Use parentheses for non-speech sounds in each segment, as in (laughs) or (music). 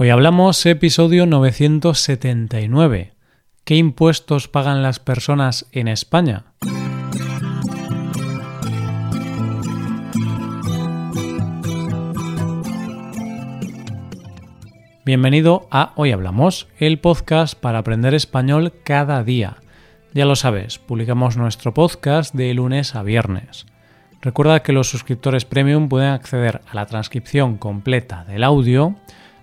Hoy hablamos episodio 979. ¿Qué impuestos pagan las personas en España? Bienvenido a Hoy Hablamos, el podcast para aprender español cada día. Ya lo sabes, publicamos nuestro podcast de lunes a viernes. Recuerda que los suscriptores premium pueden acceder a la transcripción completa del audio,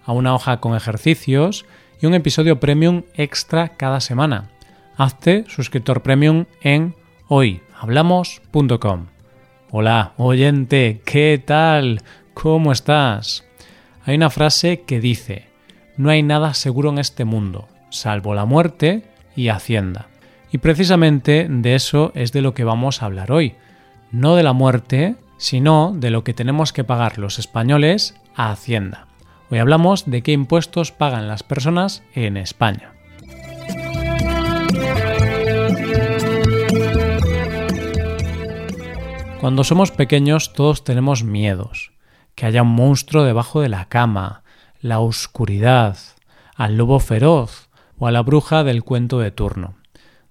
a una hoja con ejercicios y un episodio premium extra cada semana. Hazte suscriptor premium en hoyhablamos.com. Hola, oyente, ¿qué tal? ¿Cómo estás? Hay una frase que dice, no hay nada seguro en este mundo, salvo la muerte y Hacienda. Y precisamente de eso es de lo que vamos a hablar hoy. No de la muerte, sino de lo que tenemos que pagar los españoles a Hacienda. Hoy hablamos de qué impuestos pagan las personas en España. Cuando somos pequeños todos tenemos miedos. Que haya un monstruo debajo de la cama, la oscuridad, al lobo feroz o a la bruja del cuento de turno.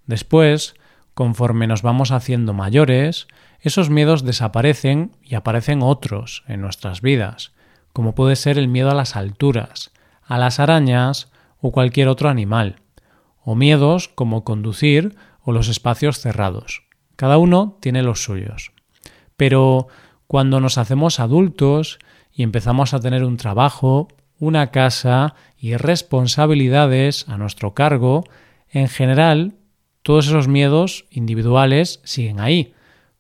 Después, conforme nos vamos haciendo mayores, esos miedos desaparecen y aparecen otros en nuestras vidas como puede ser el miedo a las alturas, a las arañas o cualquier otro animal, o miedos como conducir o los espacios cerrados. Cada uno tiene los suyos. Pero cuando nos hacemos adultos y empezamos a tener un trabajo, una casa y responsabilidades a nuestro cargo, en general todos esos miedos individuales siguen ahí,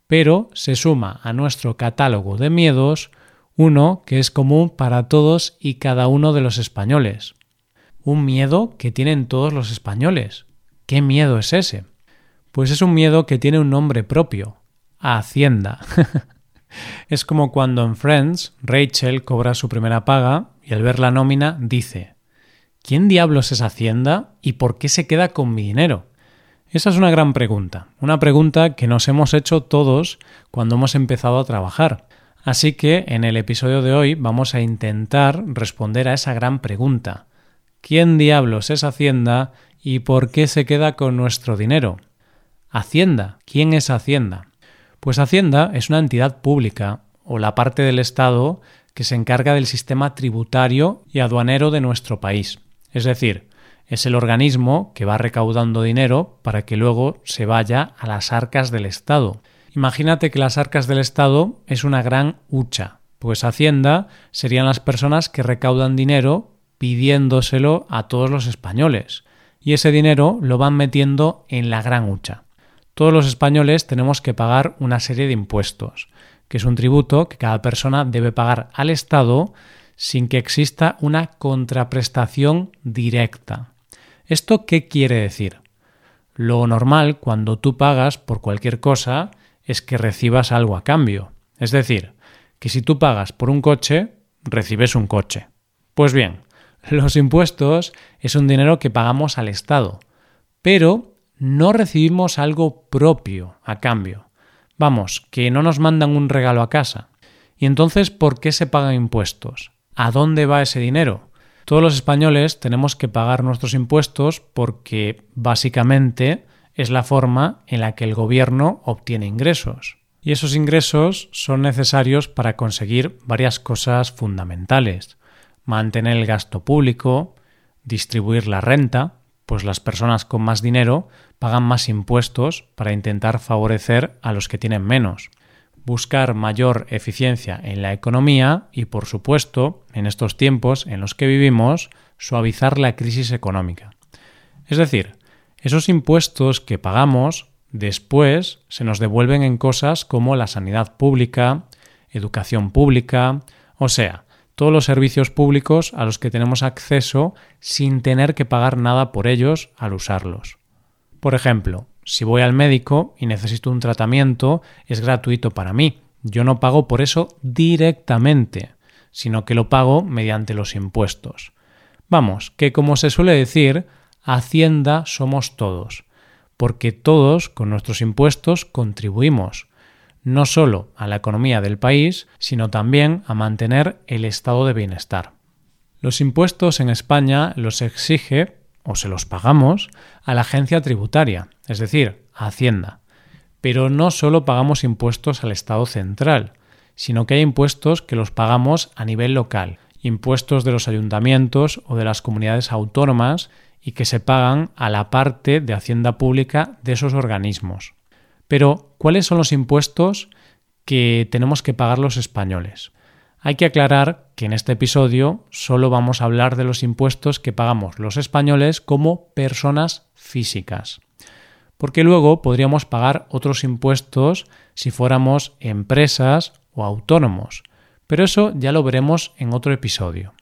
pero se suma a nuestro catálogo de miedos uno que es común para todos y cada uno de los españoles. Un miedo que tienen todos los españoles. ¿Qué miedo es ese? Pues es un miedo que tiene un nombre propio, Hacienda. (laughs) es como cuando en Friends Rachel cobra su primera paga y al ver la nómina dice ¿Quién diablos es Hacienda y por qué se queda con mi dinero? Esa es una gran pregunta, una pregunta que nos hemos hecho todos cuando hemos empezado a trabajar. Así que en el episodio de hoy vamos a intentar responder a esa gran pregunta. ¿Quién diablos es Hacienda y por qué se queda con nuestro dinero? Hacienda. ¿Quién es Hacienda? Pues Hacienda es una entidad pública o la parte del Estado que se encarga del sistema tributario y aduanero de nuestro país. Es decir, es el organismo que va recaudando dinero para que luego se vaya a las arcas del Estado Imagínate que las arcas del Estado es una gran hucha, pues Hacienda serían las personas que recaudan dinero pidiéndoselo a todos los españoles, y ese dinero lo van metiendo en la gran hucha. Todos los españoles tenemos que pagar una serie de impuestos, que es un tributo que cada persona debe pagar al Estado sin que exista una contraprestación directa. ¿Esto qué quiere decir? Lo normal cuando tú pagas por cualquier cosa es que recibas algo a cambio. Es decir, que si tú pagas por un coche, recibes un coche. Pues bien, los impuestos es un dinero que pagamos al Estado, pero no recibimos algo propio a cambio. Vamos, que no nos mandan un regalo a casa. ¿Y entonces por qué se pagan impuestos? ¿A dónde va ese dinero? Todos los españoles tenemos que pagar nuestros impuestos porque básicamente es la forma en la que el gobierno obtiene ingresos. Y esos ingresos son necesarios para conseguir varias cosas fundamentales. Mantener el gasto público, distribuir la renta, pues las personas con más dinero pagan más impuestos para intentar favorecer a los que tienen menos. Buscar mayor eficiencia en la economía y, por supuesto, en estos tiempos en los que vivimos, suavizar la crisis económica. Es decir, esos impuestos que pagamos después se nos devuelven en cosas como la sanidad pública, educación pública, o sea, todos los servicios públicos a los que tenemos acceso sin tener que pagar nada por ellos al usarlos. Por ejemplo, si voy al médico y necesito un tratamiento, es gratuito para mí. Yo no pago por eso directamente, sino que lo pago mediante los impuestos. Vamos, que como se suele decir, Hacienda somos todos, porque todos con nuestros impuestos contribuimos, no solo a la economía del país, sino también a mantener el estado de bienestar. Los impuestos en España los exige o se los pagamos a la agencia tributaria, es decir, a Hacienda. Pero no solo pagamos impuestos al Estado central, sino que hay impuestos que los pagamos a nivel local, impuestos de los ayuntamientos o de las comunidades autónomas y que se pagan a la parte de Hacienda Pública de esos organismos. Pero, ¿cuáles son los impuestos que tenemos que pagar los españoles? Hay que aclarar que en este episodio solo vamos a hablar de los impuestos que pagamos los españoles como personas físicas. Porque luego podríamos pagar otros impuestos si fuéramos empresas o autónomos. Pero eso ya lo veremos en otro episodio.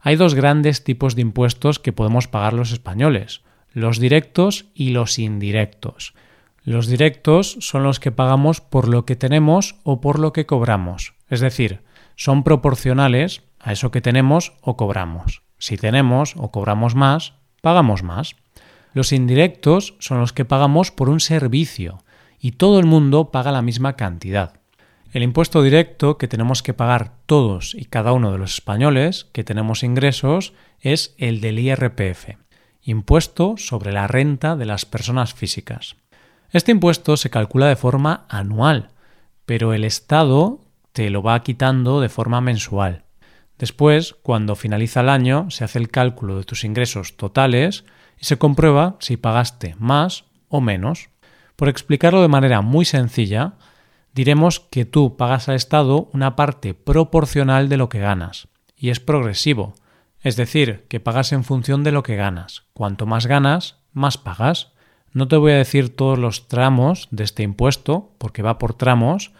Hay dos grandes tipos de impuestos que podemos pagar los españoles, los directos y los indirectos. Los directos son los que pagamos por lo que tenemos o por lo que cobramos, es decir, son proporcionales a eso que tenemos o cobramos. Si tenemos o cobramos más, pagamos más. Los indirectos son los que pagamos por un servicio y todo el mundo paga la misma cantidad. El impuesto directo que tenemos que pagar todos y cada uno de los españoles que tenemos ingresos es el del IRPF, impuesto sobre la renta de las personas físicas. Este impuesto se calcula de forma anual, pero el Estado te lo va quitando de forma mensual. Después, cuando finaliza el año, se hace el cálculo de tus ingresos totales y se comprueba si pagaste más o menos. Por explicarlo de manera muy sencilla, diremos que tú pagas al Estado una parte proporcional de lo que ganas, y es progresivo, es decir, que pagas en función de lo que ganas. Cuanto más ganas, más pagas. No te voy a decir todos los tramos de este impuesto, porque va por tramos,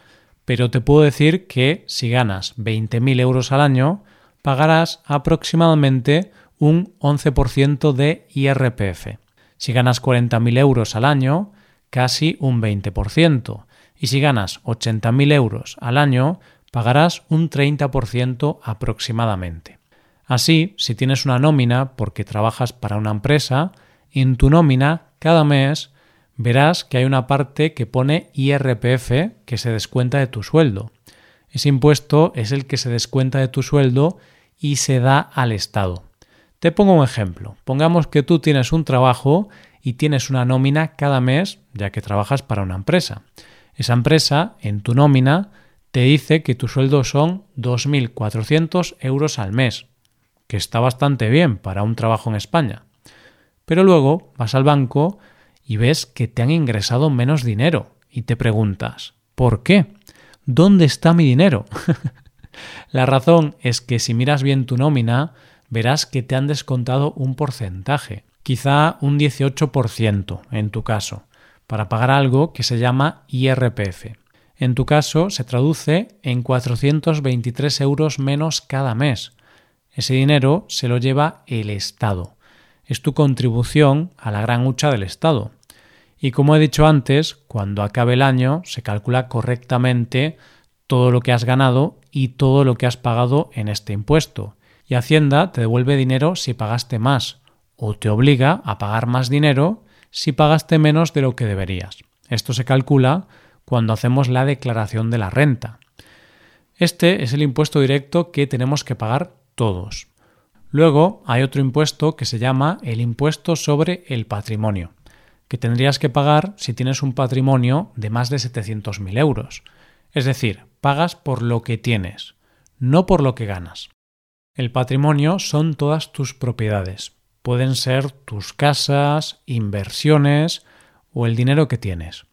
pero te puedo decir que si ganas 20.000 euros al año, pagarás aproximadamente un 11% de IRPF. Si ganas 40.000 euros al año, casi un 20%. Y si ganas 80.000 euros al año, pagarás un 30% aproximadamente. Así, si tienes una nómina porque trabajas para una empresa, en tu nómina cada mes verás que hay una parte que pone IRPF que se descuenta de tu sueldo. Ese impuesto es el que se descuenta de tu sueldo y se da al Estado. Te pongo un ejemplo. Pongamos que tú tienes un trabajo y tienes una nómina cada mes, ya que trabajas para una empresa. Esa empresa, en tu nómina, te dice que tu sueldo son 2.400 euros al mes, que está bastante bien para un trabajo en España. Pero luego vas al banco y ves que te han ingresado menos dinero y te preguntas, ¿por qué? ¿Dónde está mi dinero? (laughs) La razón es que si miras bien tu nómina, verás que te han descontado un porcentaje, quizá un 18% en tu caso, para pagar algo que se llama IRPF. En tu caso se traduce en 423 euros menos cada mes. Ese dinero se lo lleva el Estado. Es tu contribución a la gran hucha del Estado. Y como he dicho antes, cuando acabe el año se calcula correctamente todo lo que has ganado y todo lo que has pagado en este impuesto. Y Hacienda te devuelve dinero si pagaste más o te obliga a pagar más dinero si pagaste menos de lo que deberías. Esto se calcula cuando hacemos la declaración de la renta. Este es el impuesto directo que tenemos que pagar todos. Luego hay otro impuesto que se llama el impuesto sobre el patrimonio que tendrías que pagar si tienes un patrimonio de más de 700.000 euros. Es decir, pagas por lo que tienes, no por lo que ganas. El patrimonio son todas tus propiedades. Pueden ser tus casas, inversiones o el dinero que tienes.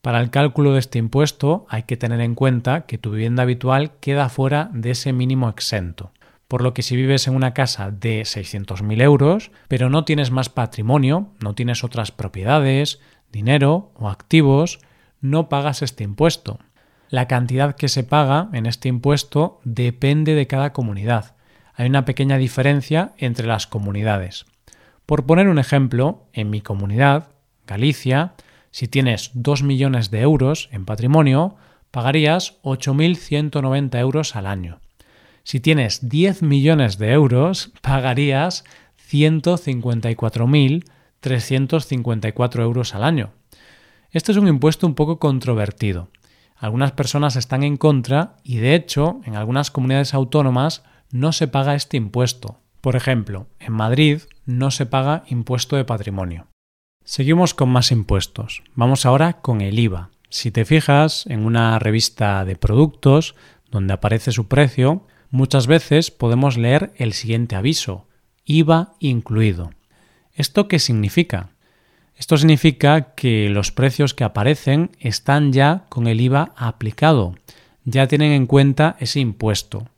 Para el cálculo de este impuesto hay que tener en cuenta que tu vivienda habitual queda fuera de ese mínimo exento por lo que si vives en una casa de 600.000 euros, pero no tienes más patrimonio, no tienes otras propiedades, dinero o activos, no pagas este impuesto. La cantidad que se paga en este impuesto depende de cada comunidad. Hay una pequeña diferencia entre las comunidades. Por poner un ejemplo, en mi comunidad, Galicia, si tienes 2 millones de euros en patrimonio, pagarías 8.190 euros al año. Si tienes 10 millones de euros, (laughs) pagarías 154.354 euros al año. Este es un impuesto un poco controvertido. Algunas personas están en contra y de hecho en algunas comunidades autónomas no se paga este impuesto. Por ejemplo, en Madrid no se paga impuesto de patrimonio. Seguimos con más impuestos. Vamos ahora con el IVA. Si te fijas en una revista de productos donde aparece su precio, muchas veces podemos leer el siguiente aviso, IVA incluido. ¿Esto qué significa? Esto significa que los precios que aparecen están ya con el IVA aplicado, ya tienen en cuenta ese impuesto.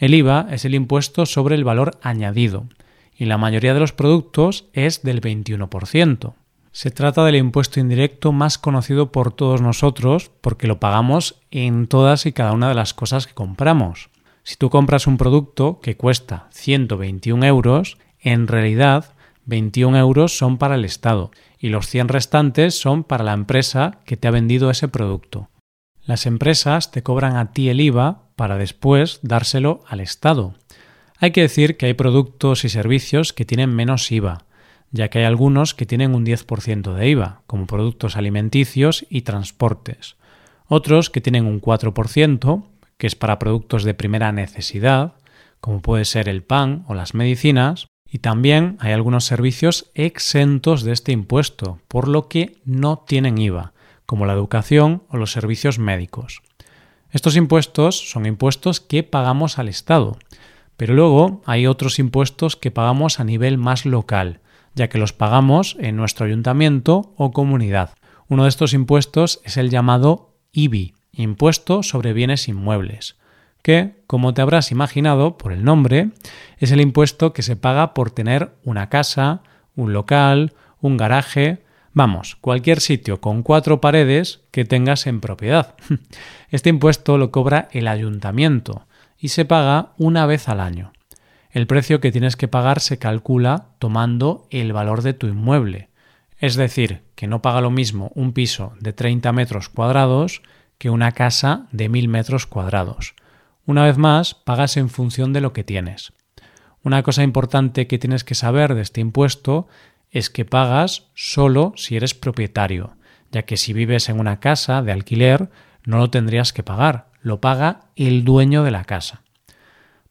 El IVA es el impuesto sobre el valor añadido y la mayoría de los productos es del 21%. Se trata del impuesto indirecto más conocido por todos nosotros porque lo pagamos en todas y cada una de las cosas que compramos. Si tú compras un producto que cuesta 121 euros, en realidad 21 euros son para el Estado y los 100 restantes son para la empresa que te ha vendido ese producto. Las empresas te cobran a ti el IVA para después dárselo al Estado. Hay que decir que hay productos y servicios que tienen menos IVA, ya que hay algunos que tienen un 10% de IVA, como productos alimenticios y transportes. Otros que tienen un 4%, que es para productos de primera necesidad, como puede ser el pan o las medicinas, y también hay algunos servicios exentos de este impuesto, por lo que no tienen IVA, como la educación o los servicios médicos. Estos impuestos son impuestos que pagamos al Estado, pero luego hay otros impuestos que pagamos a nivel más local, ya que los pagamos en nuestro ayuntamiento o comunidad. Uno de estos impuestos es el llamado IBI, Impuesto sobre Bienes Inmuebles, que, como te habrás imaginado por el nombre, es el impuesto que se paga por tener una casa, un local, un garaje, vamos, cualquier sitio con cuatro paredes que tengas en propiedad. (laughs) Este impuesto lo cobra el ayuntamiento y se paga una vez al año. El precio que tienes que pagar se calcula tomando el valor de tu inmueble. Es decir, que no paga lo mismo un piso de 30 metros cuadrados que una casa de 1000 metros cuadrados. Una vez más, pagas en función de lo que tienes. Una cosa importante que tienes que saber de este impuesto es que pagas solo si eres propietario, ya que si vives en una casa de alquiler no lo tendrías que pagar, lo paga el dueño de la casa.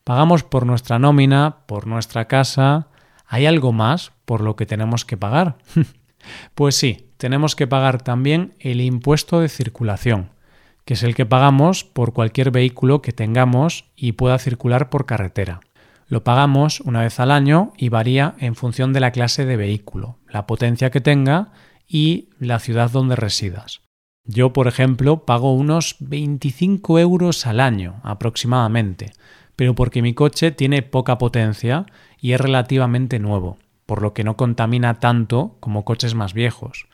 Pagamos por nuestra nómina, por nuestra casa. ¿Hay algo más por lo que tenemos que pagar? (laughs) pues sí, tenemos que pagar también el impuesto de circulación, que es el que pagamos por cualquier vehículo que tengamos y pueda circular por carretera. Lo pagamos una vez al año y varía en función de la clase de vehículo, la potencia que tenga y la ciudad donde residas. Yo, por ejemplo, pago unos 25 euros al año aproximadamente, pero porque mi coche tiene poca potencia y es relativamente nuevo, por lo que no contamina tanto como coches más viejos.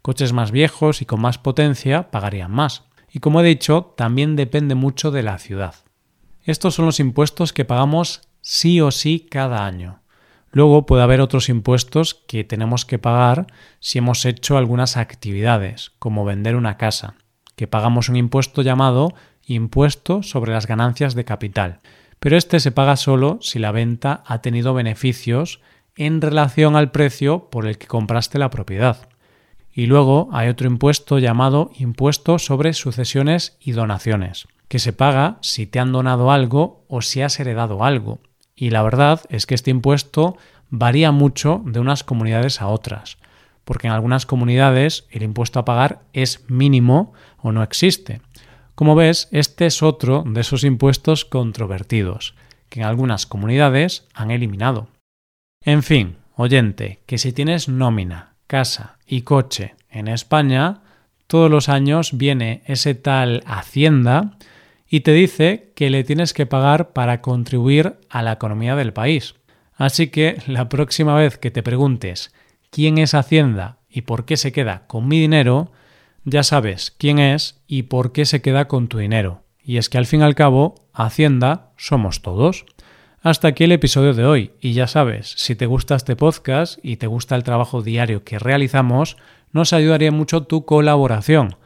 Coches más viejos y con más potencia pagarían más. Y como he dicho, también depende mucho de la ciudad. Estos son los impuestos que pagamos sí o sí cada año. Luego puede haber otros impuestos que tenemos que pagar si hemos hecho algunas actividades, como vender una casa, que pagamos un impuesto llamado impuesto sobre las ganancias de capital, pero este se paga solo si la venta ha tenido beneficios en relación al precio por el que compraste la propiedad. Y luego hay otro impuesto llamado impuesto sobre sucesiones y donaciones, que se paga si te han donado algo o si has heredado algo. Y la verdad es que este impuesto varía mucho de unas comunidades a otras, porque en algunas comunidades el impuesto a pagar es mínimo o no existe, como ves, este es otro de esos impuestos controvertidos, que en algunas comunidades han eliminado. En fin, oyente, que si tienes nómina, casa y coche en España, todos los años viene ese tal Hacienda y te dice que le tienes que pagar para contribuir a la economía del país. Así que la próxima vez que te preguntes quién es Hacienda y por qué se queda con mi dinero, ya sabes quién es y por qué se queda con tu dinero. Y es que al fin y al cabo, Hacienda somos todos. Hasta aquí el episodio de hoy y ya sabes, si te gusta este podcast y te gusta el trabajo diario que realizamos, nos ayudaría mucho tu colaboración.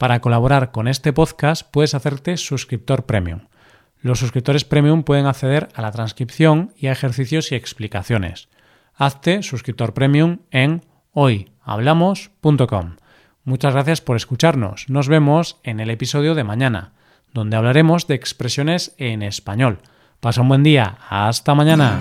Para colaborar con este podcast puedes hacerte suscriptor premium. Los suscriptores premium pueden acceder a la transcripción y a ejercicios y explicaciones. Hazte suscriptor premium en hoyhablamos.com. Muchas gracias por escucharnos. Nos vemos en el episodio de mañana, donde hablaremos de expresiones en español. Pasa un buen día. Hasta mañana.